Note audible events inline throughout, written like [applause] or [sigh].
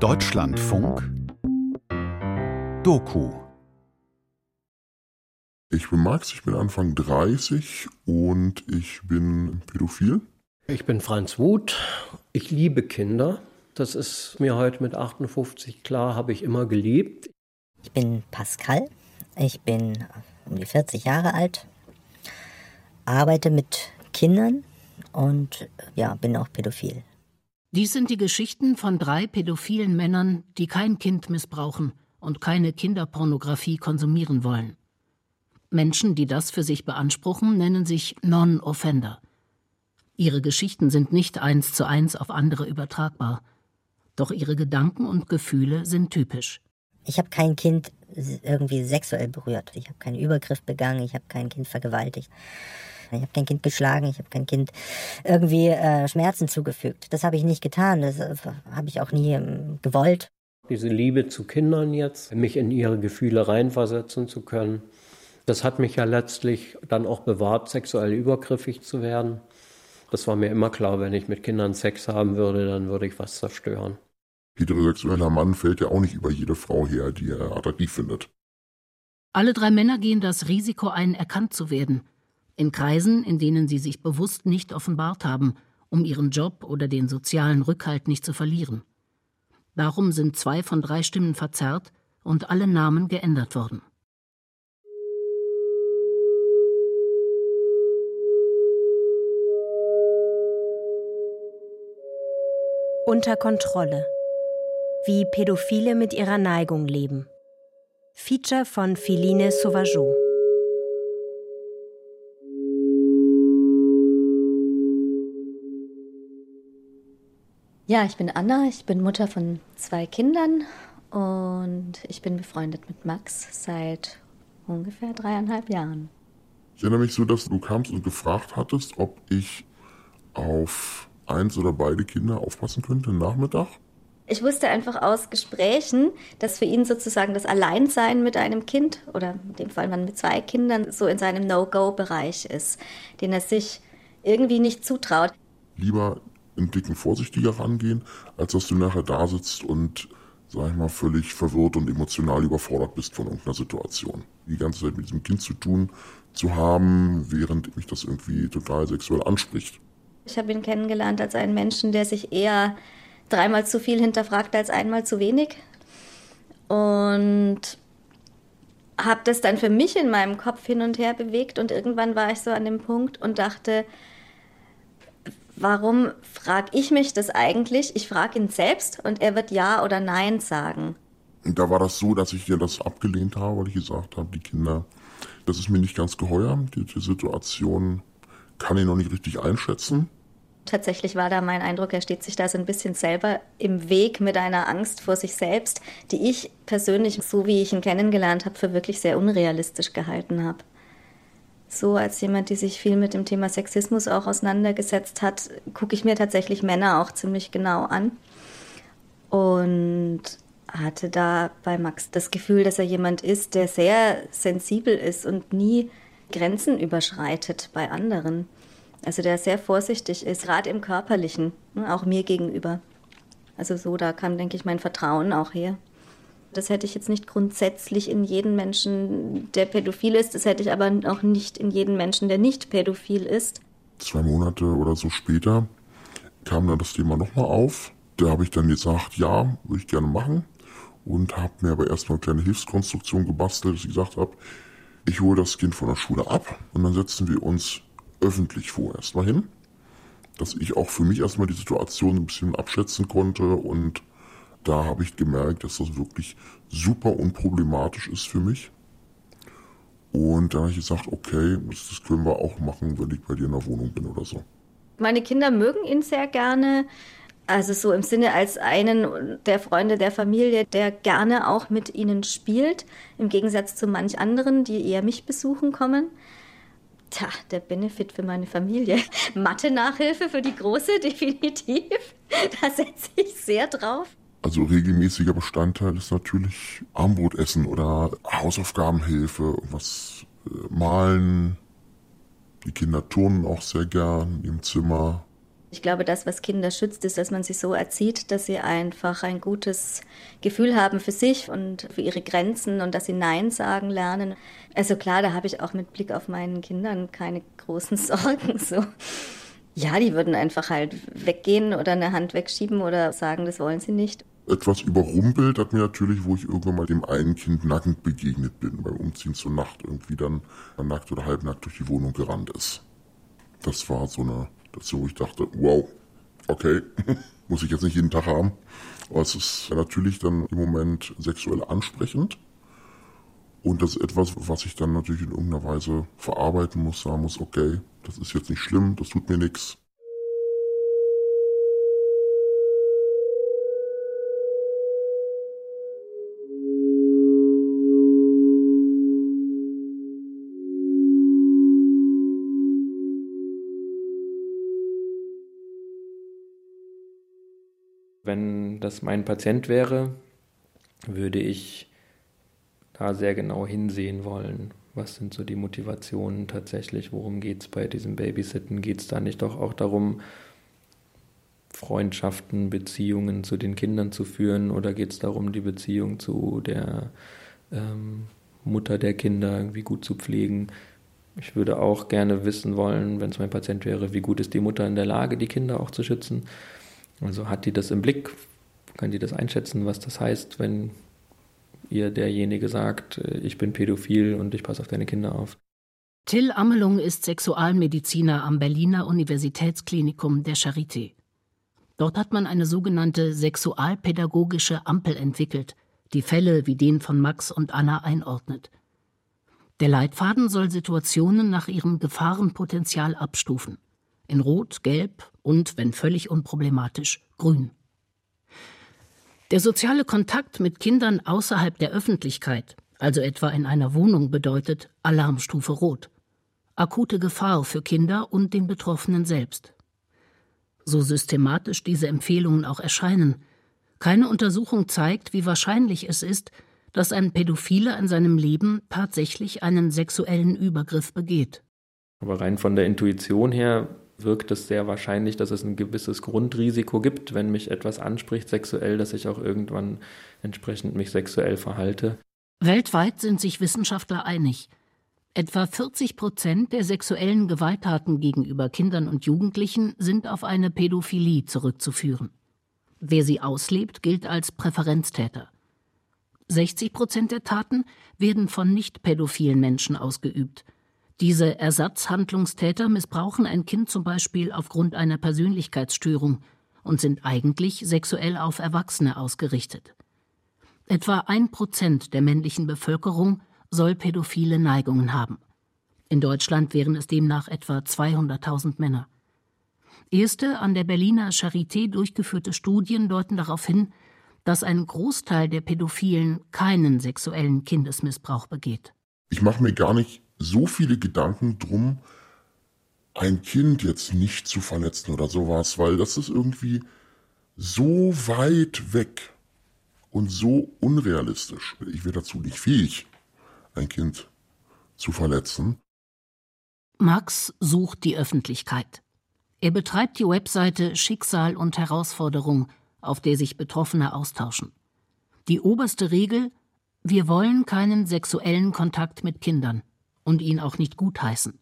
Deutschlandfunk Doku Ich bin Max, ich bin Anfang 30 und ich bin pädophil. Ich bin Franz Wuth. Ich liebe Kinder. Das ist mir heute mit 58 klar, habe ich immer geliebt. Ich bin Pascal. Ich bin um die 40 Jahre alt, arbeite mit Kindern und ja, bin auch pädophil. Dies sind die Geschichten von drei pädophilen Männern, die kein Kind missbrauchen und keine Kinderpornografie konsumieren wollen. Menschen, die das für sich beanspruchen, nennen sich Non-Offender. Ihre Geschichten sind nicht eins zu eins auf andere übertragbar. Doch ihre Gedanken und Gefühle sind typisch. Ich habe kein Kind irgendwie sexuell berührt. Ich habe keinen Übergriff begangen. Ich habe kein Kind vergewaltigt. Ich habe kein Kind geschlagen, ich habe kein Kind irgendwie äh, Schmerzen zugefügt. Das habe ich nicht getan, das äh, habe ich auch nie ähm, gewollt. Diese Liebe zu Kindern jetzt, mich in ihre Gefühle reinversetzen zu können, das hat mich ja letztlich dann auch bewahrt, sexuell übergriffig zu werden. Das war mir immer klar, wenn ich mit Kindern Sex haben würde, dann würde ich was zerstören. Heterosexueller Mann fällt ja auch nicht über jede Frau her, die er attraktiv findet. Alle drei Männer gehen das Risiko ein, erkannt zu werden in Kreisen, in denen sie sich bewusst nicht offenbart haben, um ihren Job oder den sozialen Rückhalt nicht zu verlieren. Darum sind zwei von drei Stimmen verzerrt und alle Namen geändert worden. Unter Kontrolle. Wie Pädophile mit ihrer Neigung leben. Feature von Philine Sauvageau. Ja, ich bin Anna, ich bin Mutter von zwei Kindern und ich bin befreundet mit Max seit ungefähr dreieinhalb Jahren. Ich erinnere mich so, dass du kamst und gefragt hattest, ob ich auf eins oder beide Kinder aufpassen könnte Nachmittag. Ich wusste einfach aus Gesprächen, dass für ihn sozusagen das Alleinsein mit einem Kind oder in dem Fall man mit zwei Kindern so in seinem No-Go-Bereich ist, den er sich irgendwie nicht zutraut. Lieber einen Dicken vorsichtiger rangehen, als dass du nachher da sitzt und, sag ich mal, völlig verwirrt und emotional überfordert bist von irgendeiner Situation. Die ganze Zeit mit diesem Kind zu tun zu haben, während mich das irgendwie total sexuell anspricht. Ich habe ihn kennengelernt als einen Menschen, der sich eher dreimal zu viel hinterfragt als einmal zu wenig. Und habe das dann für mich in meinem Kopf hin und her bewegt und irgendwann war ich so an dem Punkt und dachte, warum frage ich mich das eigentlich? Ich frage ihn selbst und er wird Ja oder Nein sagen. Und da war das so, dass ich dir das abgelehnt habe, weil ich gesagt habe, die Kinder, das ist mir nicht ganz geheuer. Die, die Situation kann ich noch nicht richtig einschätzen. Tatsächlich war da mein Eindruck, er steht sich da so ein bisschen selber im Weg mit einer Angst vor sich selbst, die ich persönlich, so wie ich ihn kennengelernt habe, für wirklich sehr unrealistisch gehalten habe so als jemand, die sich viel mit dem Thema Sexismus auch auseinandergesetzt hat, gucke ich mir tatsächlich Männer auch ziemlich genau an. Und hatte da bei Max das Gefühl, dass er jemand ist, der sehr sensibel ist und nie Grenzen überschreitet bei anderen. Also der sehr vorsichtig ist, gerade im körperlichen, ne, auch mir gegenüber. Also so, da kam, denke ich, mein Vertrauen auch her. Das hätte ich jetzt nicht grundsätzlich in jeden Menschen, der pädophil ist. Das hätte ich aber auch nicht in jeden Menschen, der nicht pädophil ist. Zwei Monate oder so später kam dann das Thema nochmal auf. Da habe ich dann gesagt, ja, würde ich gerne machen. Und habe mir aber erstmal eine kleine Hilfskonstruktion gebastelt, dass ich gesagt habe, ich hole das Kind von der Schule ab und dann setzen wir uns öffentlich vor erstmal hin. Dass ich auch für mich erstmal die Situation ein bisschen abschätzen konnte und da habe ich gemerkt, dass das wirklich super unproblematisch ist für mich. Und dann habe ich gesagt, okay, das, das können wir auch machen, wenn ich bei dir in der Wohnung bin oder so. Meine Kinder mögen ihn sehr gerne. Also so im Sinne als einen der Freunde der Familie, der gerne auch mit ihnen spielt, im Gegensatz zu manch anderen, die eher mich besuchen kommen. Tja, der Benefit für meine Familie. [laughs] Mathe-Nachhilfe für die Große, [laughs] definitiv. Da setze ich sehr drauf. Also regelmäßiger Bestandteil ist natürlich Armbrotessen oder Hausaufgabenhilfe, was äh, malen. Die Kinder turnen auch sehr gern im Zimmer. Ich glaube, das, was Kinder schützt, ist, dass man sie so erzieht, dass sie einfach ein gutes Gefühl haben für sich und für ihre Grenzen und dass sie Nein sagen lernen. Also klar, da habe ich auch mit Blick auf meinen Kindern keine großen [laughs] Sorgen. So. Ja, die würden einfach halt weggehen oder eine Hand wegschieben oder sagen, das wollen sie nicht. Etwas überrumpelt hat mir natürlich, wo ich irgendwann mal dem einen Kind nackend begegnet bin, beim Umziehen zur Nacht irgendwie dann nackt oder halbnackt durch die Wohnung gerannt ist. Das war so eine dazu, wo ich dachte, wow, okay, [laughs] muss ich jetzt nicht jeden Tag haben. Aber es ist natürlich dann im Moment sexuell ansprechend. Und das ist etwas, was ich dann natürlich in irgendeiner Weise verarbeiten muss, sagen muss, okay, das ist jetzt nicht schlimm, das tut mir nichts. Wenn das mein Patient wäre, würde ich da sehr genau hinsehen wollen. Was sind so die Motivationen tatsächlich? Worum geht es bei diesem Babysitten? Geht es da nicht doch auch darum, Freundschaften, Beziehungen zu den Kindern zu führen? Oder geht es darum, die Beziehung zu der ähm, Mutter der Kinder irgendwie gut zu pflegen? Ich würde auch gerne wissen wollen, wenn es mein Patient wäre, wie gut ist die Mutter in der Lage, die Kinder auch zu schützen. Also hat die das im Blick? Kann die das einschätzen, was das heißt, wenn ihr derjenige sagt, äh, ich bin pädophil und ich passe auf deine Kinder auf? Till Amelung ist Sexualmediziner am Berliner Universitätsklinikum der Charité. Dort hat man eine sogenannte sexualpädagogische Ampel entwickelt, die Fälle wie den von Max und Anna einordnet. Der Leitfaden soll Situationen nach ihrem Gefahrenpotenzial abstufen in Rot, Gelb und, wenn völlig unproblematisch, Grün. Der soziale Kontakt mit Kindern außerhalb der Öffentlichkeit, also etwa in einer Wohnung, bedeutet Alarmstufe Rot. Akute Gefahr für Kinder und den Betroffenen selbst. So systematisch diese Empfehlungen auch erscheinen, keine Untersuchung zeigt, wie wahrscheinlich es ist, dass ein Pädophiler in seinem Leben tatsächlich einen sexuellen Übergriff begeht. Aber rein von der Intuition her wirkt es sehr wahrscheinlich, dass es ein gewisses Grundrisiko gibt, wenn mich etwas anspricht sexuell, dass ich auch irgendwann entsprechend mich sexuell verhalte. Weltweit sind sich Wissenschaftler einig. Etwa 40 Prozent der sexuellen Gewalttaten gegenüber Kindern und Jugendlichen sind auf eine Pädophilie zurückzuführen. Wer sie auslebt, gilt als Präferenztäter. 60 Prozent der Taten werden von nicht pädophilen Menschen ausgeübt – diese Ersatzhandlungstäter missbrauchen ein Kind zum Beispiel aufgrund einer Persönlichkeitsstörung und sind eigentlich sexuell auf Erwachsene ausgerichtet. Etwa ein Prozent der männlichen Bevölkerung soll pädophile Neigungen haben. In Deutschland wären es demnach etwa 200.000 Männer. Erste an der Berliner Charité durchgeführte Studien deuten darauf hin, dass ein Großteil der Pädophilen keinen sexuellen Kindesmissbrauch begeht. Ich mache mir gar nicht so viele Gedanken drum, ein Kind jetzt nicht zu verletzen oder sowas, weil das ist irgendwie so weit weg und so unrealistisch. Ich wäre dazu nicht fähig, ein Kind zu verletzen. Max sucht die Öffentlichkeit. Er betreibt die Webseite Schicksal und Herausforderung, auf der sich Betroffene austauschen. Die oberste Regel Wir wollen keinen sexuellen Kontakt mit Kindern und ihn auch nicht gutheißen.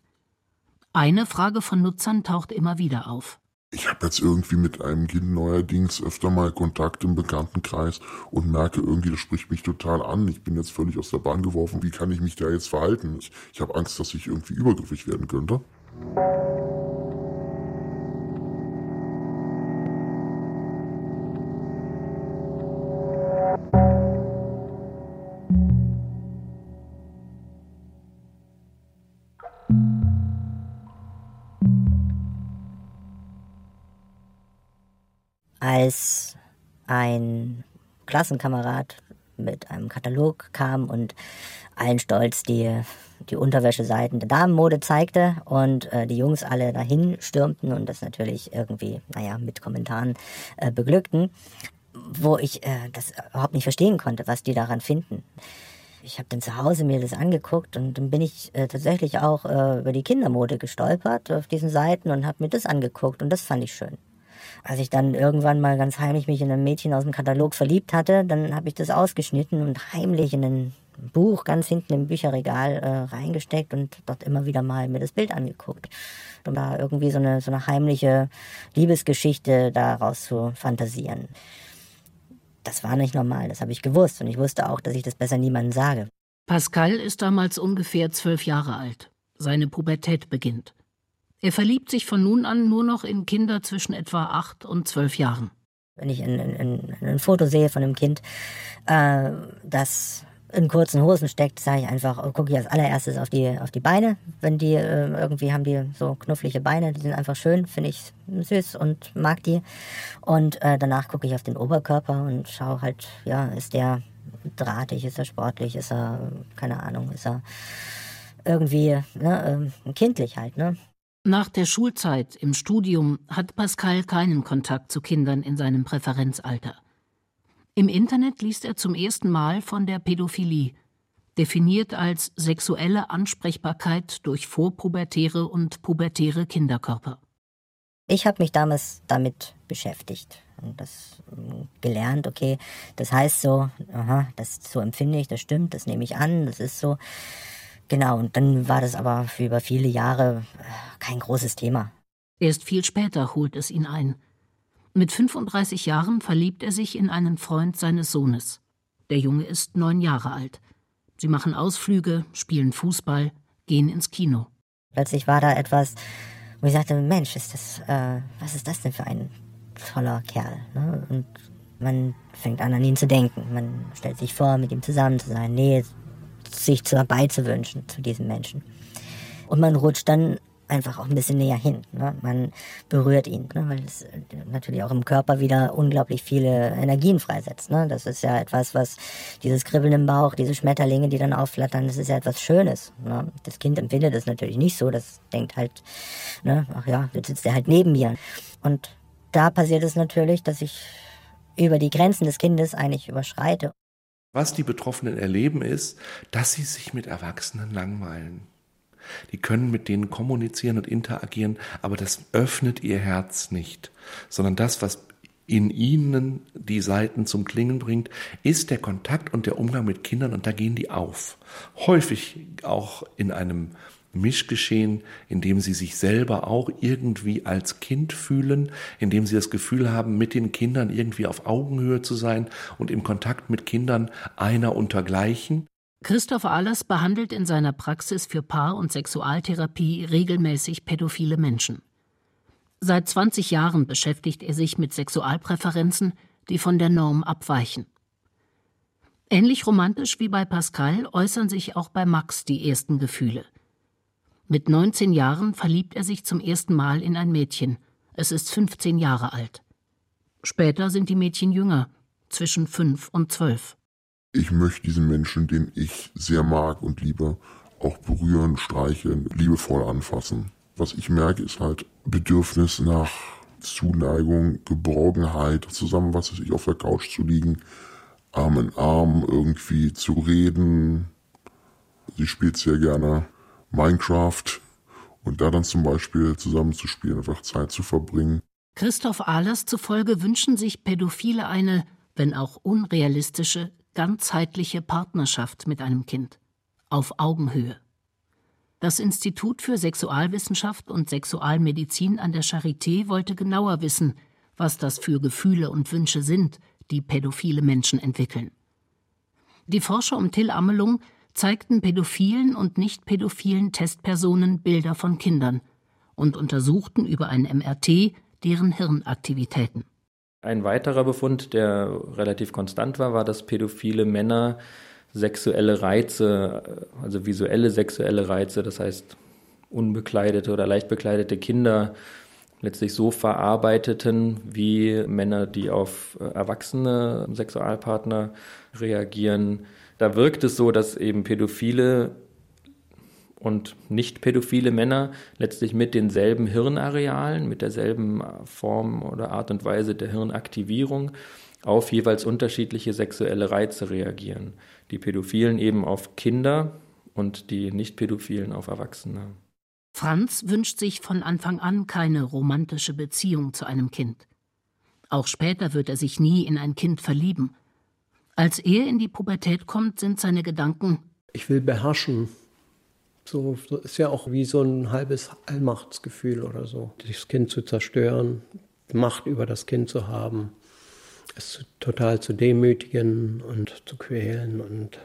Eine Frage von Nutzern taucht immer wieder auf. Ich habe jetzt irgendwie mit einem Kind neuerdings öfter mal Kontakt im Bekanntenkreis und merke irgendwie, das spricht mich total an. Ich bin jetzt völlig aus der Bahn geworfen. Wie kann ich mich da jetzt verhalten? Ich, ich habe Angst, dass ich irgendwie übergriffig werden könnte. Als ein Klassenkamerad mit einem Katalog kam und allen Stolz die, die Unterwäscheseiten der Damenmode zeigte und äh, die Jungs alle dahin stürmten und das natürlich irgendwie, naja, mit Kommentaren äh, beglückten, wo ich äh, das überhaupt nicht verstehen konnte, was die daran finden. ich habe dann zu Hause mir das angeguckt und dann bin ich äh, tatsächlich auch äh, über die Kindermode gestolpert auf diesen Seiten und habe mir das angeguckt und das fand ich schön. Als ich dann irgendwann mal ganz heimlich mich in ein Mädchen aus dem Katalog verliebt hatte, dann habe ich das ausgeschnitten und heimlich in ein Buch ganz hinten im Bücherregal äh, reingesteckt und dort immer wieder mal mir das Bild angeguckt. Um da irgendwie so eine, so eine heimliche Liebesgeschichte daraus zu fantasieren das war nicht normal, das habe ich gewusst und ich wusste auch, dass ich das besser niemandem sage. Pascal ist damals ungefähr zwölf Jahre alt. Seine Pubertät beginnt. Er verliebt sich von nun an nur noch in Kinder zwischen etwa acht und zwölf Jahren. Wenn ich ein, ein, ein Foto sehe von einem Kind, äh, das in kurzen Hosen steckt, sage ich einfach, oh, gucke ich als allererstes auf die, auf die Beine. Wenn die äh, irgendwie haben die so knufflige Beine, die sind einfach schön, finde ich süß und mag die. Und äh, danach gucke ich auf den Oberkörper und schaue halt, ja, ist der drahtig, ist er sportlich, ist er, keine Ahnung, ist er irgendwie ne, äh, kindlich halt, ne? Nach der Schulzeit im Studium hat Pascal keinen Kontakt zu Kindern in seinem Präferenzalter. Im Internet liest er zum ersten Mal von der Pädophilie, definiert als sexuelle Ansprechbarkeit durch vorpubertäre und pubertäre Kinderkörper. Ich habe mich damals damit beschäftigt und das ähm, gelernt, okay, das heißt so, aha, das so empfinde ich, das stimmt, das nehme ich an, das ist so. Genau, und dann war das aber für über viele Jahre äh, kein großes Thema. Erst viel später holt es ihn ein. Mit 35 Jahren verliebt er sich in einen Freund seines Sohnes. Der Junge ist neun Jahre alt. Sie machen Ausflüge, spielen Fußball, gehen ins Kino. Plötzlich war da etwas, wo ich sagte, Mensch, ist das, äh, was ist das denn für ein toller Kerl? Ne? Und man fängt an, an ihn zu denken. Man stellt sich vor, mit ihm zusammen zu sein, Nähe sich zu beizuwünschen zu diesem Menschen. Und man rutscht dann einfach auch ein bisschen näher hin. Ne? Man berührt ihn, ne? weil es natürlich auch im Körper wieder unglaublich viele Energien freisetzt. Ne? Das ist ja etwas, was dieses Kribbeln im Bauch, diese Schmetterlinge, die dann aufflattern, das ist ja etwas Schönes. Ne? Das Kind empfindet das natürlich nicht so. Das denkt halt, ne? ach ja, jetzt sitzt er halt neben mir. Und da passiert es natürlich, dass ich über die Grenzen des Kindes eigentlich überschreite. Was die Betroffenen erleben, ist, dass sie sich mit Erwachsenen langweilen. Die können mit denen kommunizieren und interagieren, aber das öffnet ihr Herz nicht, sondern das, was in ihnen die Seiten zum Klingen bringt, ist der Kontakt und der Umgang mit Kindern und da gehen die auf. Häufig auch in einem Mischgeschehen, in dem sie sich selber auch irgendwie als Kind fühlen, in dem sie das Gefühl haben, mit den Kindern irgendwie auf Augenhöhe zu sein und im Kontakt mit Kindern einer untergleichen. Christoph Ahlers behandelt in seiner Praxis für Paar- und Sexualtherapie regelmäßig pädophile Menschen. Seit 20 Jahren beschäftigt er sich mit Sexualpräferenzen, die von der Norm abweichen. Ähnlich romantisch wie bei Pascal äußern sich auch bei Max die ersten Gefühle. Mit 19 Jahren verliebt er sich zum ersten Mal in ein Mädchen. Es ist 15 Jahre alt. Später sind die Mädchen jünger, zwischen 5 und 12 ich möchte diesen Menschen, den ich sehr mag und liebe, auch berühren, streicheln, liebevoll anfassen. Was ich merke, ist halt Bedürfnis nach Zuneigung, Geborgenheit, zusammen, was weiß ich, auf der Couch zu liegen, Arm in Arm irgendwie zu reden. Sie spielt sehr gerne Minecraft und da dann zum Beispiel zusammenzuspielen, einfach Zeit zu verbringen. Christoph Ahlers zufolge wünschen sich Pädophile eine, wenn auch unrealistische, ganzheitliche Partnerschaft mit einem Kind auf Augenhöhe. Das Institut für Sexualwissenschaft und Sexualmedizin an der Charité wollte genauer wissen, was das für Gefühle und Wünsche sind, die pädophile Menschen entwickeln. Die Forscher um Till Amelung zeigten pädophilen und nicht pädophilen Testpersonen Bilder von Kindern und untersuchten über ein MRT deren Hirnaktivitäten. Ein weiterer Befund, der relativ konstant war, war, dass pädophile Männer sexuelle Reize, also visuelle sexuelle Reize, das heißt unbekleidete oder leicht bekleidete Kinder letztlich so verarbeiteten wie Männer, die auf erwachsene Sexualpartner reagieren. Da wirkt es so, dass eben Pädophile und nicht pädophile Männer letztlich mit denselben Hirnarealen, mit derselben Form oder Art und Weise der Hirnaktivierung auf jeweils unterschiedliche sexuelle Reize reagieren. Die Pädophilen eben auf Kinder und die Nicht-Pädophilen auf Erwachsene. Franz wünscht sich von Anfang an keine romantische Beziehung zu einem Kind. Auch später wird er sich nie in ein Kind verlieben. Als er in die Pubertät kommt, sind seine Gedanken Ich will beherrschen. So ist ja auch wie so ein halbes Allmachtsgefühl oder so. Das Kind zu zerstören, Macht über das Kind zu haben, es total zu demütigen und zu quälen und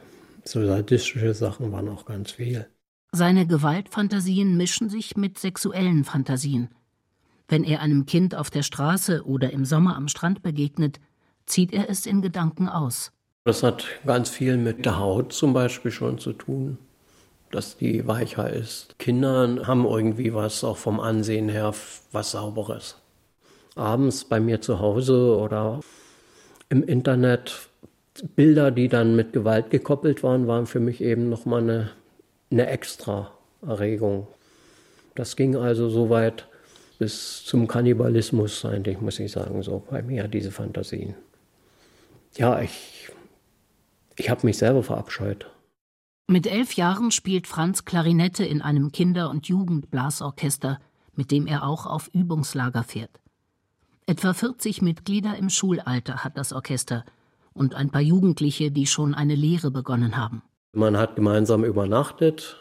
so sadistische Sachen waren auch ganz viel. Seine Gewaltfantasien mischen sich mit sexuellen Fantasien. Wenn er einem Kind auf der Straße oder im Sommer am Strand begegnet, zieht er es in Gedanken aus. Das hat ganz viel mit der Haut zum Beispiel schon zu tun, dass die weicher ist. Kinder haben irgendwie was auch vom Ansehen her, was Sauberes. Abends bei mir zu Hause oder im Internet Bilder, die dann mit Gewalt gekoppelt waren, waren für mich eben nochmal eine, eine extra Erregung. Das ging also so weit bis zum Kannibalismus eigentlich, muss ich sagen, so bei mir, diese Fantasien. Ja, ich, ich habe mich selber verabscheut. Mit elf Jahren spielt Franz Klarinette in einem Kinder- und Jugendblasorchester, mit dem er auch auf Übungslager fährt. Etwa 40 Mitglieder im Schulalter hat das Orchester und ein paar Jugendliche, die schon eine Lehre begonnen haben. Man hat gemeinsam übernachtet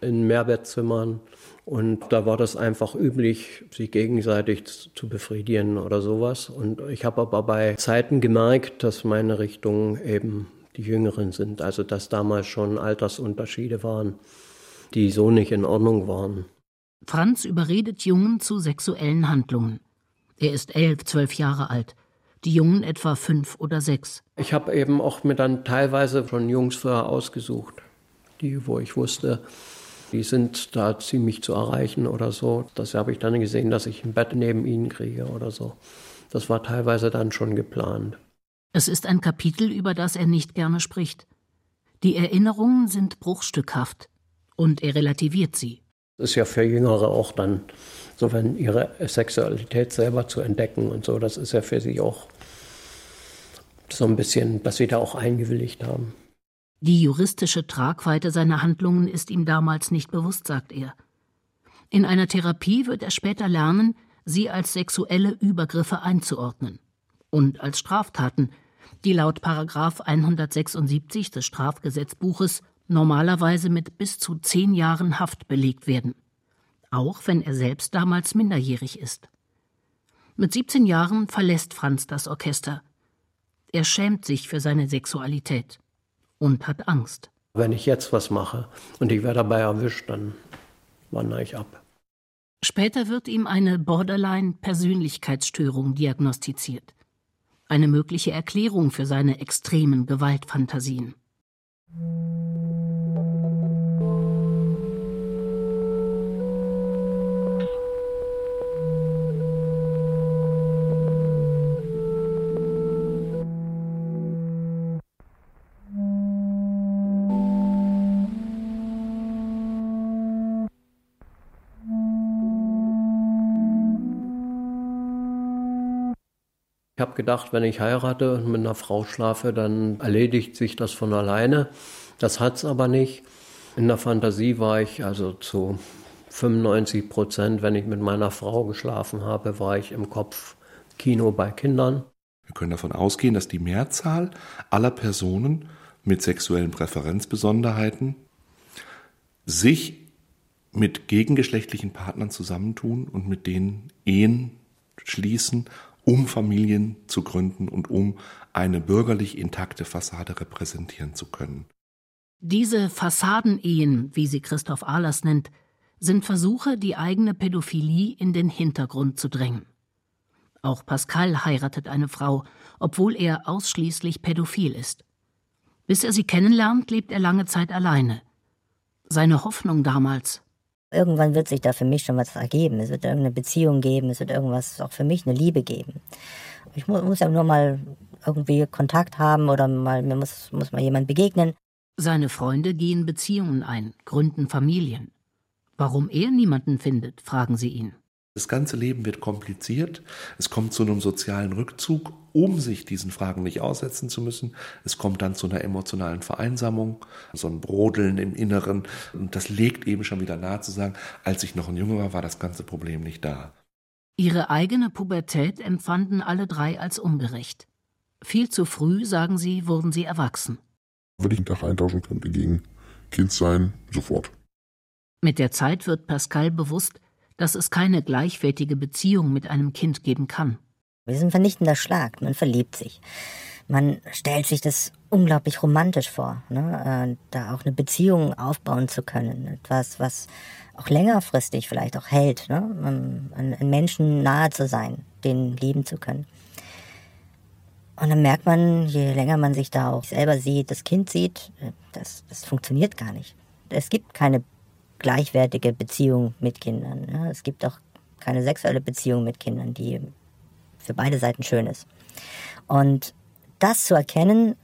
in Mehrbettzimmern und da war das einfach üblich, sich gegenseitig zu befriedigen oder sowas. Und ich habe aber bei Zeiten gemerkt, dass meine Richtung eben die Jüngeren sind, also dass damals schon Altersunterschiede waren, die so nicht in Ordnung waren. Franz überredet Jungen zu sexuellen Handlungen. Er ist elf, zwölf Jahre alt, die Jungen etwa fünf oder sechs. Ich habe eben auch mir dann teilweise schon Jungs vorher ausgesucht, die, wo ich wusste, die sind da ziemlich zu erreichen oder so. Das habe ich dann gesehen, dass ich ein Bett neben ihnen kriege oder so. Das war teilweise dann schon geplant. Es ist ein Kapitel, über das er nicht gerne spricht. Die Erinnerungen sind bruchstückhaft und er relativiert sie. Das ist ja für Jüngere auch dann so, wenn ihre Sexualität selber zu entdecken und so, das ist ja für sie auch so ein bisschen, dass sie da auch eingewilligt haben. Die juristische Tragweite seiner Handlungen ist ihm damals nicht bewusst, sagt er. In einer Therapie wird er später lernen, sie als sexuelle Übergriffe einzuordnen und als Straftaten, die laut Paragraf 176 des Strafgesetzbuches normalerweise mit bis zu zehn Jahren Haft belegt werden auch wenn er selbst damals minderjährig ist. Mit 17 Jahren verlässt Franz das Orchester. Er schämt sich für seine Sexualität und hat Angst. Wenn ich jetzt was mache und ich werde dabei erwischt, dann wandere ich ab. Später wird ihm eine Borderline-Persönlichkeitsstörung diagnostiziert. Eine mögliche Erklärung für seine extremen Gewaltfantasien. Habe gedacht, wenn ich heirate und mit einer Frau schlafe, dann erledigt sich das von alleine. Das hat es aber nicht. In der Fantasie war ich also zu 95 Prozent, wenn ich mit meiner Frau geschlafen habe, war ich im Kopf Kino bei Kindern. Wir können davon ausgehen, dass die Mehrzahl aller Personen mit sexuellen Präferenzbesonderheiten sich mit gegengeschlechtlichen Partnern zusammentun und mit denen Ehen schließen um Familien zu gründen und um eine bürgerlich intakte Fassade repräsentieren zu können. Diese Fassadenehen, wie sie Christoph Ahlers nennt, sind Versuche, die eigene Pädophilie in den Hintergrund zu drängen. Auch Pascal heiratet eine Frau, obwohl er ausschließlich pädophil ist. Bis er sie kennenlernt, lebt er lange Zeit alleine. Seine Hoffnung damals, Irgendwann wird sich da für mich schon was ergeben. Es wird irgendeine Beziehung geben, es wird irgendwas auch für mich eine Liebe geben. Ich muss, ja nur mal irgendwie Kontakt haben oder mal, mir muss, muss mal jemand begegnen. Seine Freunde gehen Beziehungen ein, gründen Familien. Warum er niemanden findet, fragen sie ihn. Das ganze Leben wird kompliziert. Es kommt zu einem sozialen Rückzug, um sich diesen Fragen nicht aussetzen zu müssen. Es kommt dann zu einer emotionalen Vereinsamung, so ein Brodeln im Inneren. Und das legt eben schon wieder nahe zu sagen, als ich noch ein Junge war, war das ganze Problem nicht da. Ihre eigene Pubertät empfanden alle drei als ungerecht. Viel zu früh, sagen sie, wurden sie erwachsen. Wenn ich einen Tag eintauschen könnte gegen Kind sein, sofort. Mit der Zeit wird Pascal bewusst, dass es keine gleichwertige Beziehung mit einem Kind geben kann. Es ist ein vernichtender Schlag. Man verliebt sich. Man stellt sich das unglaublich romantisch vor, ne? Äh, da auch eine Beziehung aufbauen zu können. Etwas, was auch längerfristig vielleicht auch hält, ne? Einen Menschen nahe zu sein, den lieben zu können. Und dann merkt man, je länger man sich da auch selber sieht, das Kind sieht, äh, das, das funktioniert gar nicht. Es gibt keine gleichwertige Beziehung mit Kindern. Ja. Es gibt auch keine sexuelle Beziehung mit Kindern, die für beide Seiten schön ist. Und das zu erkennen,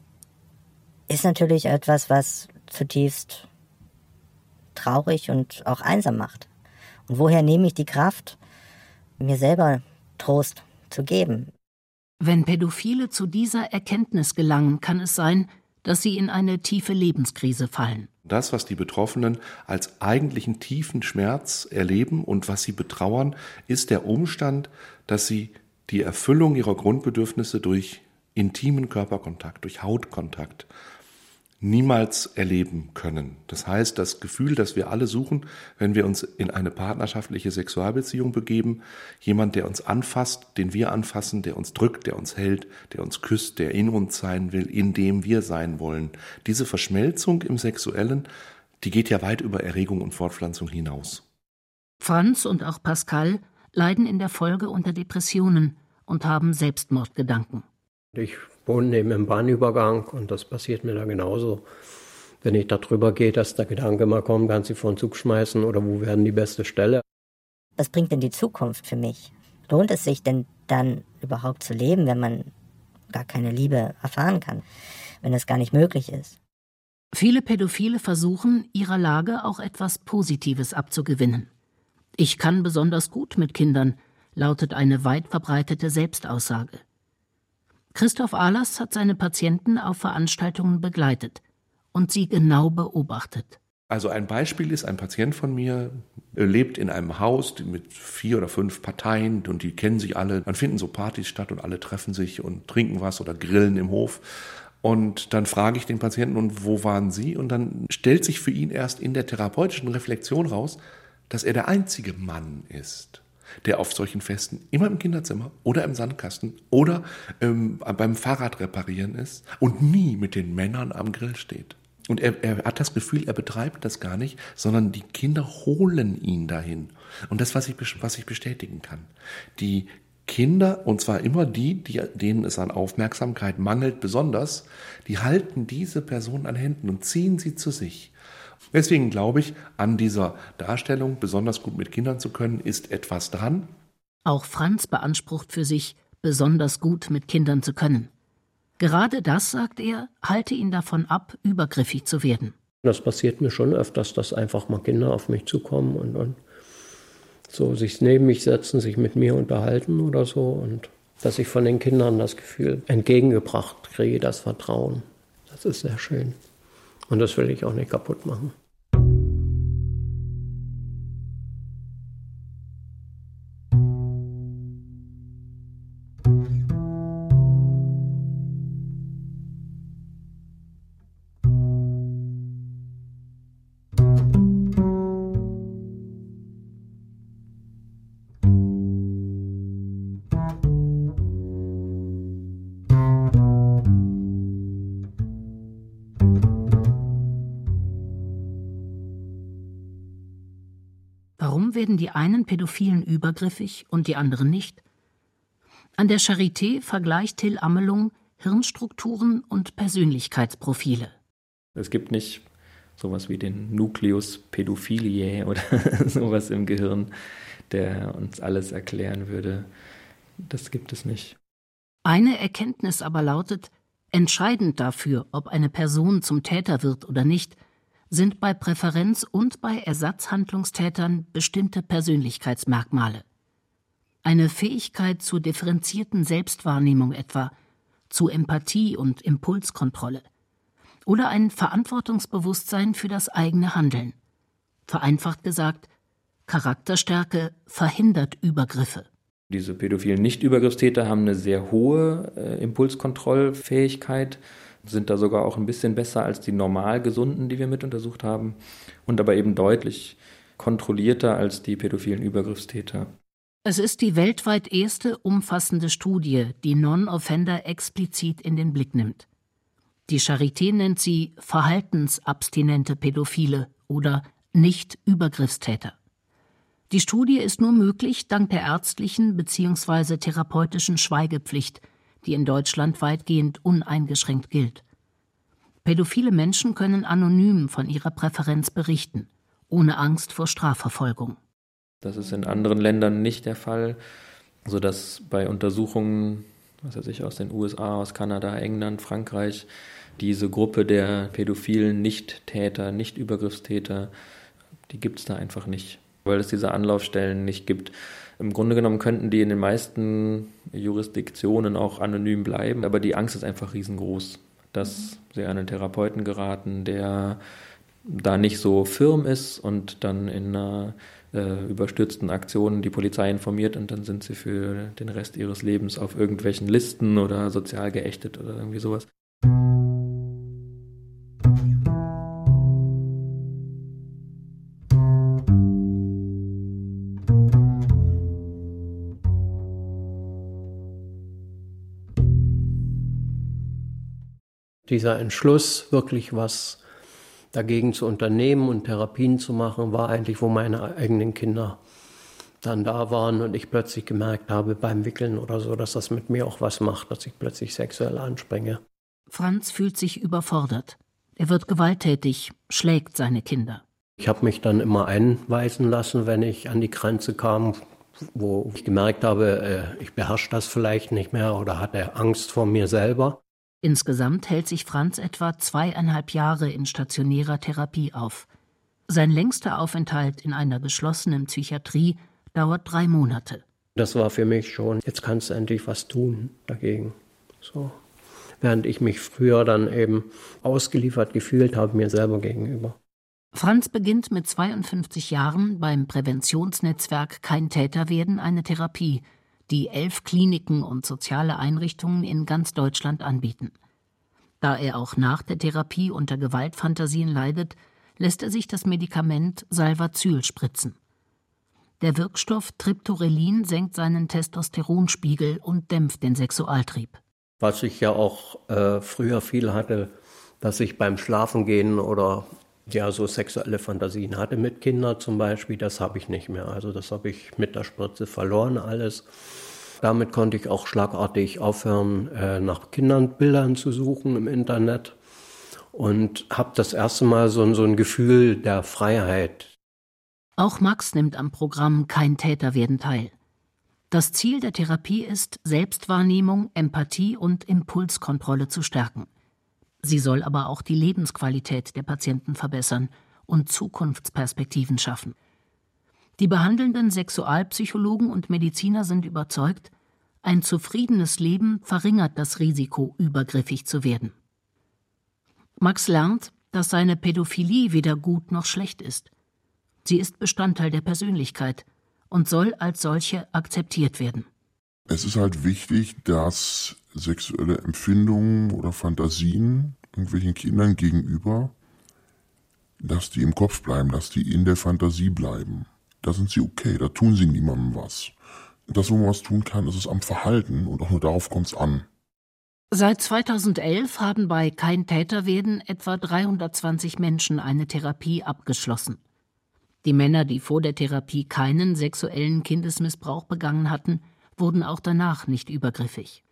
ist natürlich etwas, was zutiefst traurig und auch einsam macht. Und woher nehme ich die Kraft, mir selber Trost zu geben? Wenn Pädophile zu dieser Erkenntnis gelangen, kann es sein, dass sie in eine tiefe Lebenskrise fallen. Das, was die Betroffenen als eigentlichen tiefen Schmerz erleben und was sie betrauern, ist der Umstand, dass sie die Erfüllung ihrer Grundbedürfnisse durch intimen Körperkontakt, durch Hautkontakt niemals erleben können. Das heißt, das Gefühl, das wir alle suchen, wenn wir uns in eine partnerschaftliche Sexualbeziehung begeben, jemand, der uns anfasst, den wir anfassen, der uns drückt, der uns hält, der uns küsst, der in uns sein will, in dem wir sein wollen. Diese Verschmelzung im Sexuellen, die geht ja weit über Erregung und Fortpflanzung hinaus. Franz und auch Pascal leiden in der Folge unter Depressionen und haben Selbstmordgedanken. Ich wohne neben dem Bahnübergang und das passiert mir da genauso. Wenn ich da drüber gehe, dass der Gedanke mal kommt, kannst du vor den Zug schmeißen oder wo werden die beste Stelle? Was bringt denn die Zukunft für mich? Lohnt es sich denn dann überhaupt zu leben, wenn man gar keine Liebe erfahren kann, wenn es gar nicht möglich ist? Viele Pädophile versuchen, ihrer Lage auch etwas Positives abzugewinnen. Ich kann besonders gut mit Kindern, lautet eine weit verbreitete Selbstaussage. Christoph Ahlers hat seine Patienten auf Veranstaltungen begleitet und sie genau beobachtet. Also ein Beispiel ist, ein Patient von mir lebt in einem Haus mit vier oder fünf Parteien und die kennen sich alle. Dann finden so Partys statt und alle treffen sich und trinken was oder grillen im Hof. Und dann frage ich den Patienten, und wo waren Sie? Und dann stellt sich für ihn erst in der therapeutischen Reflexion raus, dass er der einzige Mann ist der auf solchen Festen immer im Kinderzimmer oder im Sandkasten oder ähm, beim Fahrradreparieren ist und nie mit den Männern am Grill steht. Und er, er hat das Gefühl, er betreibt das gar nicht, sondern die Kinder holen ihn dahin. Und das, was ich, was ich bestätigen kann. Die Kinder, und zwar immer die, die, denen es an Aufmerksamkeit mangelt, besonders, die halten diese Person an Händen und ziehen sie zu sich. Deswegen glaube ich, an dieser Darstellung besonders gut mit Kindern zu können, ist etwas dran. Auch Franz beansprucht für sich, besonders gut mit Kindern zu können. Gerade das, sagt er, halte ihn davon ab, übergriffig zu werden. Das passiert mir schon öfters, dass einfach mal Kinder auf mich zukommen und, und so sich neben mich setzen, sich mit mir unterhalten oder so und dass ich von den Kindern das Gefühl entgegengebracht kriege, das Vertrauen. Das ist sehr schön. Und das will ich auch nicht kaputt machen. Einen Pädophilen übergriffig und die anderen nicht? An der Charité vergleicht Till Amelung Hirnstrukturen und Persönlichkeitsprofile. Es gibt nicht sowas wie den Nucleus Pädophiliae [laughs] oder sowas im Gehirn, der uns alles erklären würde. Das gibt es nicht. Eine Erkenntnis aber lautet, entscheidend dafür, ob eine Person zum Täter wird oder nicht, sind bei Präferenz und bei Ersatzhandlungstätern bestimmte Persönlichkeitsmerkmale. Eine Fähigkeit zur differenzierten Selbstwahrnehmung etwa, zu Empathie und Impulskontrolle. Oder ein Verantwortungsbewusstsein für das eigene Handeln. Vereinfacht gesagt, Charakterstärke verhindert Übergriffe. Diese pädophilen Nicht-Übergriffstäter haben eine sehr hohe äh, Impulskontrollfähigkeit, sind da sogar auch ein bisschen besser als die normal Gesunden, die wir mit untersucht haben, und aber eben deutlich kontrollierter als die pädophilen Übergriffstäter. Es ist die weltweit erste umfassende Studie, die Non-Offender explizit in den Blick nimmt. Die Charité nennt sie verhaltensabstinente Pädophile oder Nicht-Übergriffstäter. Die Studie ist nur möglich dank der ärztlichen bzw. therapeutischen Schweigepflicht, die in Deutschland weitgehend uneingeschränkt gilt. Pädophile Menschen können anonym von ihrer Präferenz berichten, ohne Angst vor Strafverfolgung. Das ist in anderen Ländern nicht der Fall, sodass bei Untersuchungen, was weiß ich, aus den USA, aus Kanada, England, Frankreich, diese Gruppe der pädophilen Nicht-Täter, Nicht-Übergriffstäter, die gibt es da einfach nicht weil es diese Anlaufstellen nicht gibt. Im Grunde genommen könnten die in den meisten Jurisdiktionen auch anonym bleiben, aber die Angst ist einfach riesengroß, dass sie an einen Therapeuten geraten, der da nicht so firm ist und dann in einer äh, überstürzten Aktion die Polizei informiert und dann sind sie für den Rest ihres Lebens auf irgendwelchen Listen oder sozial geächtet oder irgendwie sowas. Dieser Entschluss, wirklich was dagegen zu unternehmen und Therapien zu machen, war eigentlich, wo meine eigenen Kinder dann da waren und ich plötzlich gemerkt habe beim Wickeln oder so, dass das mit mir auch was macht, dass ich plötzlich sexuell anspringe. Franz fühlt sich überfordert. Er wird gewalttätig, schlägt seine Kinder. Ich habe mich dann immer einweisen lassen, wenn ich an die Grenze kam, wo ich gemerkt habe, äh, ich beherrsche das vielleicht nicht mehr oder hatte Angst vor mir selber. Insgesamt hält sich Franz etwa zweieinhalb Jahre in stationärer Therapie auf. Sein längster Aufenthalt in einer geschlossenen Psychiatrie dauert drei Monate. Das war für mich schon, jetzt kannst du endlich was tun dagegen. So. Während ich mich früher dann eben ausgeliefert gefühlt habe mir selber gegenüber. Franz beginnt mit 52 Jahren beim Präventionsnetzwerk Kein Täter werden eine Therapie, die elf Kliniken und soziale Einrichtungen in ganz Deutschland anbieten. Da er auch nach der Therapie unter Gewaltfantasien leidet, lässt er sich das Medikament Salvazyl spritzen. Der Wirkstoff Triptorelin senkt seinen Testosteronspiegel und dämpft den Sexualtrieb. Was ich ja auch äh, früher viel hatte, dass ich beim Schlafengehen oder ja so sexuelle Fantasien hatte mit Kindern zum Beispiel, das habe ich nicht mehr. Also das habe ich mit der Spritze verloren alles. Damit konnte ich auch schlagartig aufhören, äh, nach Kindern Bildern zu suchen im Internet und habe das erste Mal so ein Gefühl der Freiheit. Auch Max nimmt am Programm Kein Täter werden teil. Das Ziel der Therapie ist, Selbstwahrnehmung, Empathie und Impulskontrolle zu stärken. Sie soll aber auch die Lebensqualität der Patienten verbessern und Zukunftsperspektiven schaffen. Die behandelnden Sexualpsychologen und Mediziner sind überzeugt, ein zufriedenes Leben verringert das Risiko, übergriffig zu werden. Max lernt, dass seine Pädophilie weder gut noch schlecht ist. Sie ist Bestandteil der Persönlichkeit und soll als solche akzeptiert werden. Es ist halt wichtig, dass sexuelle Empfindungen oder Fantasien irgendwelchen Kindern gegenüber, dass die im Kopf bleiben, dass die in der Fantasie bleiben da sind sie okay, da tun sie niemandem was. Das, wo man was tun kann, ist es am Verhalten und auch nur darauf kommt es an. Seit 2011 haben bei Kein Täter werden etwa 320 Menschen eine Therapie abgeschlossen. Die Männer, die vor der Therapie keinen sexuellen Kindesmissbrauch begangen hatten, wurden auch danach nicht übergriffig.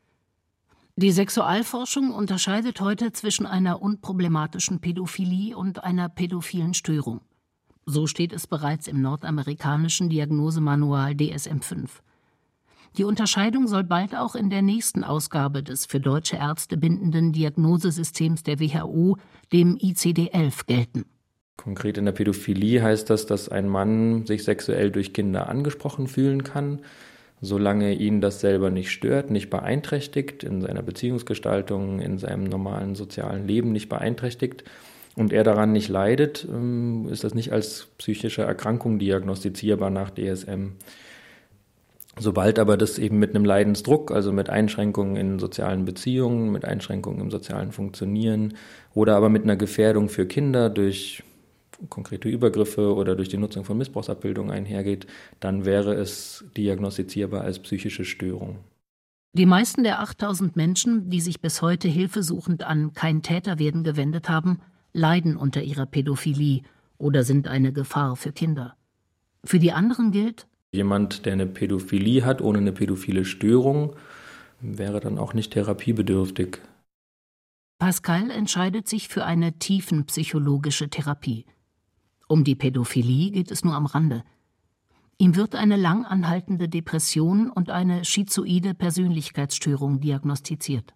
Die Sexualforschung unterscheidet heute zwischen einer unproblematischen Pädophilie und einer pädophilen Störung. So steht es bereits im nordamerikanischen Diagnosemanual DSM-5. Die Unterscheidung soll bald auch in der nächsten Ausgabe des für deutsche Ärzte bindenden Diagnosesystems der WHO, dem ICD-11, gelten. Konkret in der Pädophilie heißt das, dass ein Mann sich sexuell durch Kinder angesprochen fühlen kann solange ihn das selber nicht stört, nicht beeinträchtigt, in seiner Beziehungsgestaltung, in seinem normalen sozialen Leben nicht beeinträchtigt und er daran nicht leidet, ähm, ist das nicht als psychische Erkrankung diagnostizierbar nach DSM. Sobald aber das eben mit einem Leidensdruck, also mit Einschränkungen in sozialen Beziehungen, mit Einschränkungen im sozialen Funktionieren oder aber mit einer Gefährdung für Kinder durch konkrete Übergriffe oder durch die Nutzung von Missbrauchsabbildungen einhergeht, dann wäre es diagnostizierbar als psychische Störung. Die meisten der 8000 Menschen, die sich bis heute hilfesuchend an kein Täter werden gewendet haben, leiden unter ihrer Pädophilie oder sind eine Gefahr für Kinder. Für die anderen gilt, Jemand, der eine Pädophilie hat, ohne eine pädophile Störung, wäre dann auch nicht therapiebedürftig. Pascal entscheidet sich für eine tiefenpsychologische Therapie. Um die Pädophilie geht es nur am Rande. Ihm wird eine lang anhaltende Depression und eine schizoide Persönlichkeitsstörung diagnostiziert.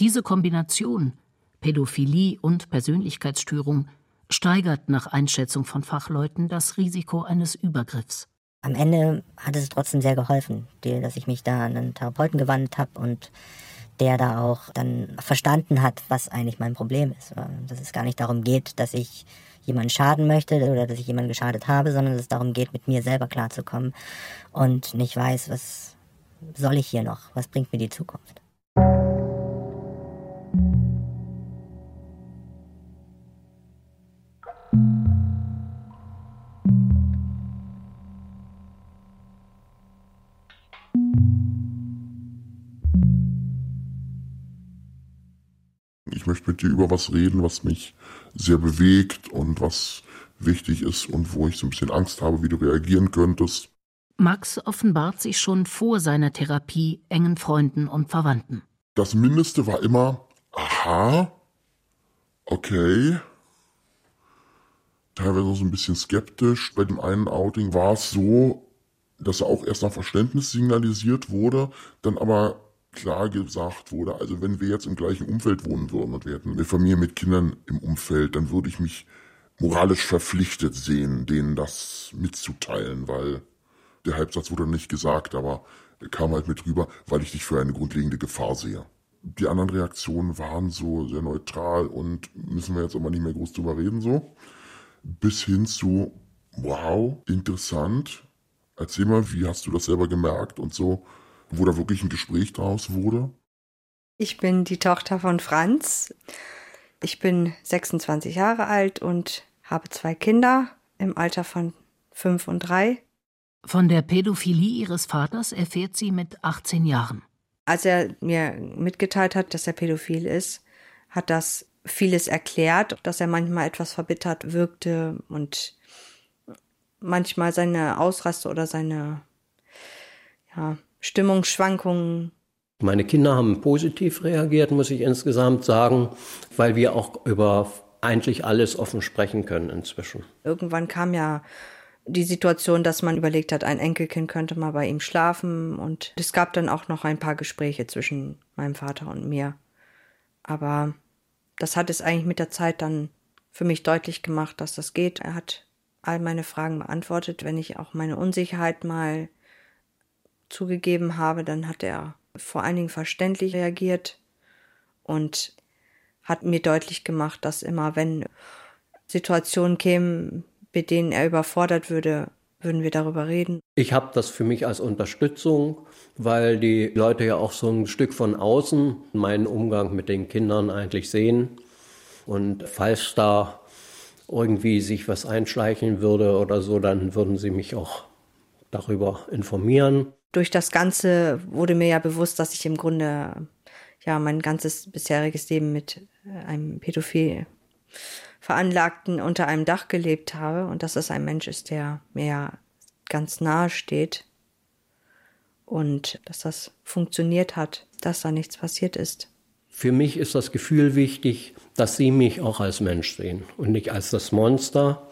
Diese Kombination Pädophilie und Persönlichkeitsstörung steigert nach Einschätzung von Fachleuten das Risiko eines Übergriffs am Ende hat es trotzdem sehr geholfen, dass ich mich da an einen Therapeuten gewandt habe und der da auch dann verstanden hat, was eigentlich mein Problem ist. Dass es gar nicht darum geht, dass ich jemanden schaden möchte oder dass ich jemanden geschadet habe, sondern dass es darum geht, mit mir selber klarzukommen und nicht weiß, was soll ich hier noch, was bringt mir die Zukunft. Mit dir über was reden, was mich sehr bewegt und was wichtig ist und wo ich so ein bisschen Angst habe, wie du reagieren könntest. Max offenbart sich schon vor seiner Therapie engen Freunden und Verwandten. Das Mindeste war immer, aha, okay. Teilweise so ein bisschen skeptisch. Bei dem einen Outing war es so, dass er auch erst nach Verständnis signalisiert wurde, dann aber klar gesagt wurde, also wenn wir jetzt im gleichen Umfeld wohnen würden und wir hätten eine Familie mit Kindern im Umfeld, dann würde ich mich moralisch verpflichtet sehen, denen das mitzuteilen, weil der Halbsatz wurde nicht gesagt, aber kam halt mit rüber, weil ich dich für eine grundlegende Gefahr sehe. Die anderen Reaktionen waren so sehr neutral und müssen wir jetzt aber nicht mehr groß drüber reden so. Bis hin zu, wow, interessant, erzähl mal, wie hast du das selber gemerkt und so wo da wirklich ein Gespräch draus wurde? Ich bin die Tochter von Franz. Ich bin 26 Jahre alt und habe zwei Kinder im Alter von fünf und drei. Von der Pädophilie ihres Vaters erfährt sie mit 18 Jahren. Als er mir mitgeteilt hat, dass er pädophil ist, hat das vieles erklärt, dass er manchmal etwas verbittert wirkte und manchmal seine Ausraste oder seine ja, Stimmungsschwankungen. Meine Kinder haben positiv reagiert, muss ich insgesamt sagen, weil wir auch über eigentlich alles offen sprechen können inzwischen. Irgendwann kam ja die Situation, dass man überlegt hat, ein Enkelkind könnte mal bei ihm schlafen und es gab dann auch noch ein paar Gespräche zwischen meinem Vater und mir. Aber das hat es eigentlich mit der Zeit dann für mich deutlich gemacht, dass das geht. Er hat all meine Fragen beantwortet, wenn ich auch meine Unsicherheit mal zugegeben habe, dann hat er vor allen Dingen verständlich reagiert und hat mir deutlich gemacht, dass immer wenn Situationen kämen, mit denen er überfordert würde, würden wir darüber reden. Ich habe das für mich als Unterstützung, weil die Leute ja auch so ein Stück von außen meinen Umgang mit den Kindern eigentlich sehen. Und falls da irgendwie sich was einschleichen würde oder so, dann würden sie mich auch darüber informieren durch das Ganze wurde mir ja bewusst, dass ich im Grunde ja mein ganzes bisheriges Leben mit äh, einem Pädophil Veranlagten unter einem Dach gelebt habe und dass es ein Mensch ist, der mir ja ganz nahe steht und dass das funktioniert hat, dass da nichts passiert ist. Für mich ist das Gefühl wichtig, dass Sie mich auch als Mensch sehen und nicht als das Monster,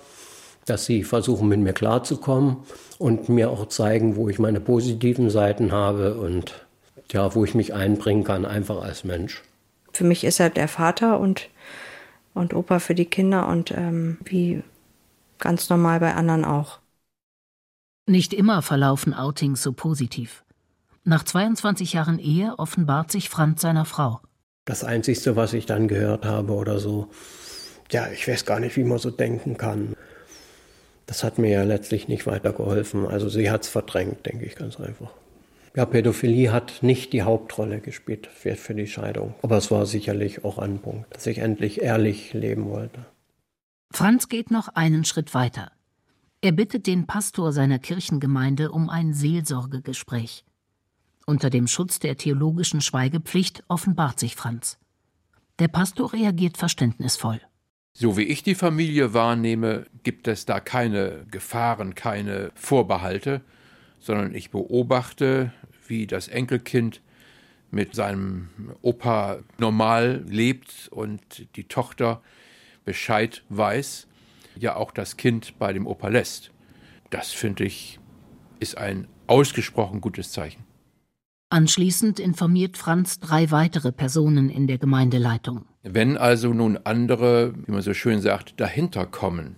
dass sie versuchen, mit mir klarzukommen und mir auch zeigen, wo ich meine positiven Seiten habe und ja, wo ich mich einbringen kann, einfach als Mensch. Für mich ist er der Vater und, und Opa für die Kinder und ähm, wie ganz normal bei anderen auch. Nicht immer verlaufen Outings so positiv. Nach 22 Jahren Ehe offenbart sich Franz seiner Frau. Das Einzige, was ich dann gehört habe oder so, ja, ich weiß gar nicht, wie man so denken kann. Das hat mir ja letztlich nicht weitergeholfen. Also sie hat es verdrängt, denke ich ganz einfach. Ja, Pädophilie hat nicht die Hauptrolle gespielt für, für die Scheidung. Aber es war sicherlich auch ein Punkt, dass ich endlich ehrlich leben wollte. Franz geht noch einen Schritt weiter. Er bittet den Pastor seiner Kirchengemeinde um ein Seelsorgegespräch. Unter dem Schutz der theologischen Schweigepflicht offenbart sich Franz. Der Pastor reagiert verständnisvoll. So wie ich die Familie wahrnehme, gibt es da keine Gefahren, keine Vorbehalte, sondern ich beobachte, wie das Enkelkind mit seinem Opa normal lebt und die Tochter Bescheid weiß, ja auch das Kind bei dem Opa lässt. Das finde ich ist ein ausgesprochen gutes Zeichen. Anschließend informiert Franz drei weitere Personen in der Gemeindeleitung. Wenn also nun andere, wie man so schön sagt, dahinter kommen,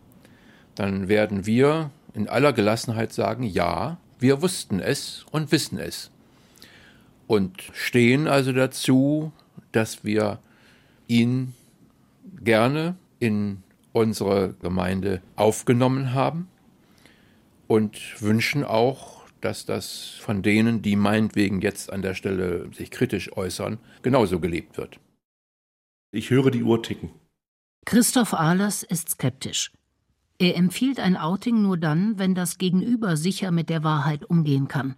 dann werden wir in aller Gelassenheit sagen, ja, wir wussten es und wissen es. Und stehen also dazu, dass wir ihn gerne in unsere Gemeinde aufgenommen haben und wünschen auch, dass das von denen, die meinetwegen jetzt an der Stelle sich kritisch äußern, genauso gelebt wird. Ich höre die Uhr ticken. Christoph Ahlers ist skeptisch. Er empfiehlt ein Outing nur dann, wenn das Gegenüber sicher mit der Wahrheit umgehen kann,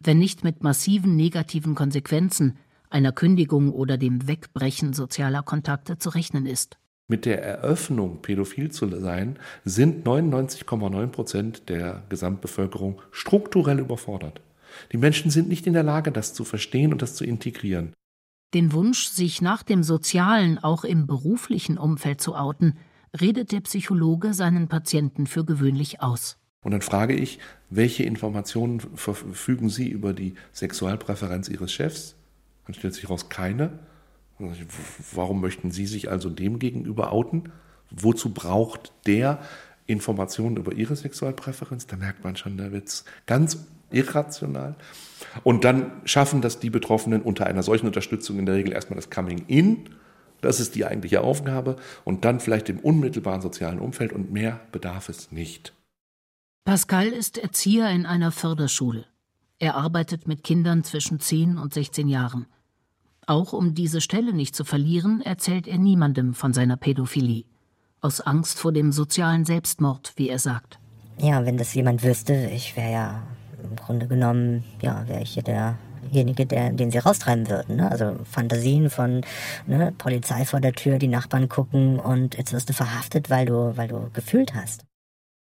wenn nicht mit massiven negativen Konsequenzen, einer Kündigung oder dem Wegbrechen sozialer Kontakte zu rechnen ist. Mit der Eröffnung, pädophil zu sein, sind 99,9 Prozent der Gesamtbevölkerung strukturell überfordert. Die Menschen sind nicht in der Lage, das zu verstehen und das zu integrieren. Den Wunsch, sich nach dem sozialen auch im beruflichen Umfeld zu outen, redet der Psychologe seinen Patienten für gewöhnlich aus. Und dann frage ich, welche Informationen verfügen Sie über die Sexualpräferenz Ihres Chefs? Dann stellt sich heraus keine. Warum möchten Sie sich also dem gegenüber outen? Wozu braucht der Informationen über Ihre Sexualpräferenz? Da merkt man schon, da wird es ganz irrational. Und dann schaffen das die Betroffenen unter einer solchen Unterstützung in der Regel erstmal das Coming In. Das ist die eigentliche Aufgabe. Und dann vielleicht im unmittelbaren sozialen Umfeld. Und mehr bedarf es nicht. Pascal ist Erzieher in einer Förderschule. Er arbeitet mit Kindern zwischen 10 und 16 Jahren. Auch um diese Stelle nicht zu verlieren, erzählt er niemandem von seiner Pädophilie. Aus Angst vor dem sozialen Selbstmord, wie er sagt. Ja, wenn das jemand wüsste, ich wäre ja im Grunde genommen, ja, wäre ich ja derjenige, der, den sie raustreiben würden. Ne? Also Fantasien von ne, Polizei vor der Tür, die Nachbarn gucken und jetzt wirst du verhaftet, weil du, weil du gefühlt hast.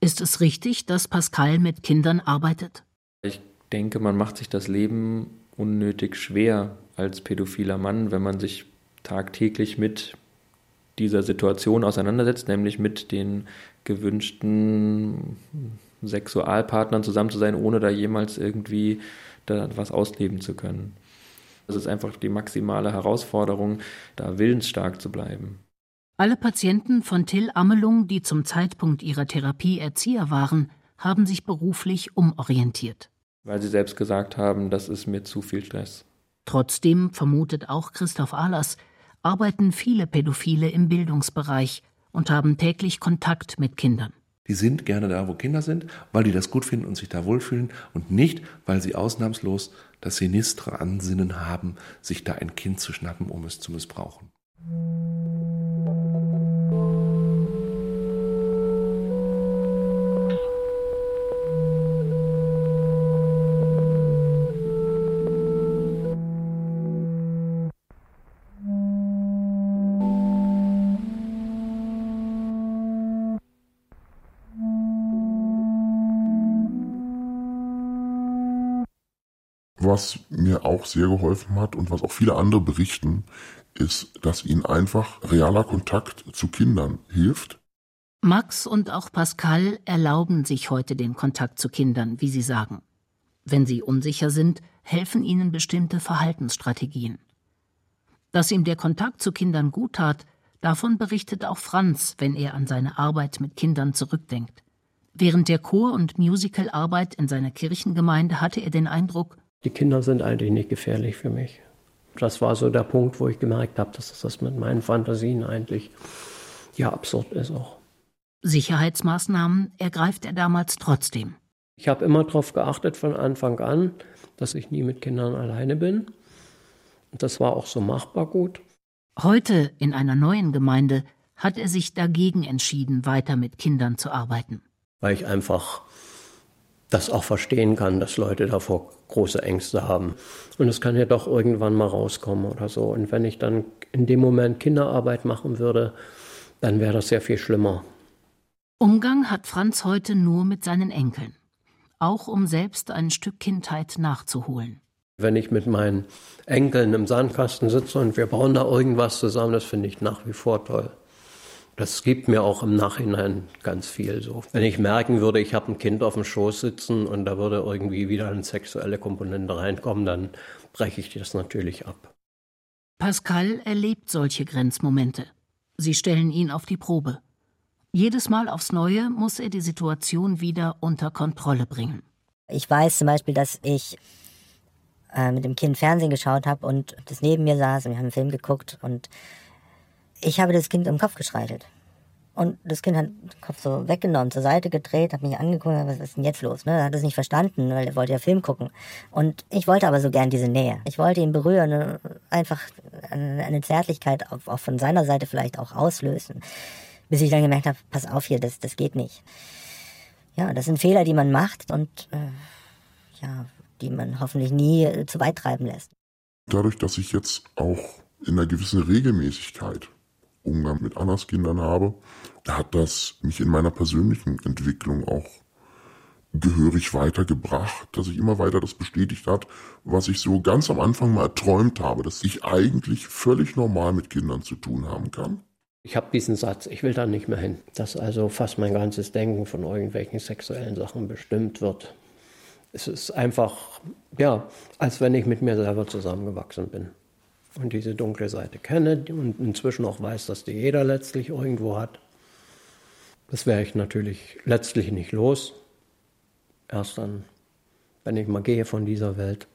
Ist es richtig, dass Pascal mit Kindern arbeitet? Ich denke, man macht sich das Leben unnötig schwer, als pädophiler Mann, wenn man sich tagtäglich mit dieser Situation auseinandersetzt, nämlich mit den gewünschten Sexualpartnern zusammen zu sein, ohne da jemals irgendwie da was ausleben zu können. Das ist einfach die maximale Herausforderung, da willensstark zu bleiben. Alle Patienten von Till Amelung, die zum Zeitpunkt ihrer Therapie Erzieher waren, haben sich beruflich umorientiert. Weil sie selbst gesagt haben, das ist mir zu viel Stress. Trotzdem, vermutet auch Christoph Ahlers, arbeiten viele Pädophile im Bildungsbereich und haben täglich Kontakt mit Kindern. Die sind gerne da, wo Kinder sind, weil die das gut finden und sich da wohlfühlen und nicht, weil sie ausnahmslos das sinistre Ansinnen haben, sich da ein Kind zu schnappen, um es zu missbrauchen. Was mir auch sehr geholfen hat und was auch viele andere berichten, ist, dass ihnen einfach realer Kontakt zu Kindern hilft. Max und auch Pascal erlauben sich heute den Kontakt zu Kindern, wie sie sagen. Wenn sie unsicher sind, helfen ihnen bestimmte Verhaltensstrategien. Dass ihm der Kontakt zu Kindern gut tat, davon berichtet auch Franz, wenn er an seine Arbeit mit Kindern zurückdenkt. Während der Chor- und Musicalarbeit in seiner Kirchengemeinde hatte er den Eindruck, Die Kinder sind eigentlich nicht gefährlich für mich. Das war so der Punkt, wo ich gemerkt habe, dass das mit meinen Fantasien eigentlich ja absurd ist auch. Sicherheitsmaßnahmen ergreift er damals trotzdem. Ich habe immer darauf geachtet von Anfang an, dass ich nie mit Kindern alleine bin. Und das war auch so machbar gut. Heute in einer neuen Gemeinde hat er sich dagegen entschieden, weiter mit Kindern zu arbeiten. Weil ich einfach das auch verstehen kann, dass Leute davor große Ängste haben. Und es kann ja doch irgendwann mal rauskommen oder so. Und wenn ich dann in dem Moment Kinderarbeit machen würde, dann wäre das sehr viel schlimmer. Umgang hat Franz heute nur mit seinen Enkeln. Auch um selbst ein Stück Kindheit nachzuholen. Wenn ich mit meinen Enkeln im Sandkasten sitze und wir bauen da irgendwas zusammen, das finde ich nach wie vor toll. Das gibt mir auch im Nachhinein ganz viel so. Wenn ich merken würde, ich habe ein Kind auf dem Schoß sitzen und da würde irgendwie wieder eine sexuelle Komponente reinkommen, dann breche ich das natürlich ab. Pascal erlebt solche Grenzmomente. Sie stellen ihn auf die Probe. Jedes Mal aufs Neue muss er die Situation wieder unter Kontrolle bringen. Ich weiß zum Beispiel, dass ich äh, mit dem Kind Fernsehen geschaut habe und das neben mir saß und wir haben einen Film geguckt und ich habe das Kind im Kopf gestreichelt. Und das Kind hat den Kopf so weggenommen, zur Seite gedreht, hat mich angeguckt, was ist denn jetzt los? Ne? Er hat es nicht verstanden, weil er wollte ja Film gucken. Und ich wollte aber so gern diese Nähe. Ich wollte ihn berühren, einfach eine Zärtlichkeit auch von seiner Seite vielleicht auch auslösen. Bis ich dann gemerkt habe, pass auf hier, das, das geht nicht. Ja, das sind Fehler, die man macht und äh, ja, die man hoffentlich nie äh, zu weit treiben lässt. Dadurch, dass ich jetzt auch in einer gewissen Regelmäßigkeit Umgang mit Anderskindern habe, hat das mich in meiner persönlichen Entwicklung auch gehörig weitergebracht, dass ich immer weiter das bestätigt hat, was ich so ganz am Anfang mal erträumt habe, dass ich eigentlich völlig normal mit Kindern zu tun haben kann. Ich habe diesen Satz, ich will da nicht mehr hin, dass also fast mein ganzes Denken von irgendwelchen sexuellen Sachen bestimmt wird. Es ist einfach, ja, als wenn ich mit mir selber zusammengewachsen bin und diese dunkle Seite kenne und inzwischen auch weiß, dass die jeder letztlich irgendwo hat. Das wäre ich natürlich letztlich nicht los. Erst dann, wenn ich mal gehe von dieser Welt.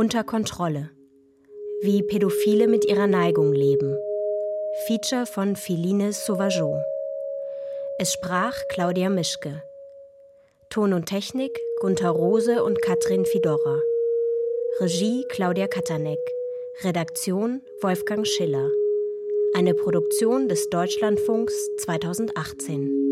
Unter Kontrolle. Wie Pädophile mit ihrer Neigung leben. Feature von Philine Sauvageau. Es sprach Claudia Mischke. Ton und Technik Gunther Rose und Katrin Fidora. Regie Claudia Katanek. Redaktion Wolfgang Schiller. Eine Produktion des Deutschlandfunks 2018.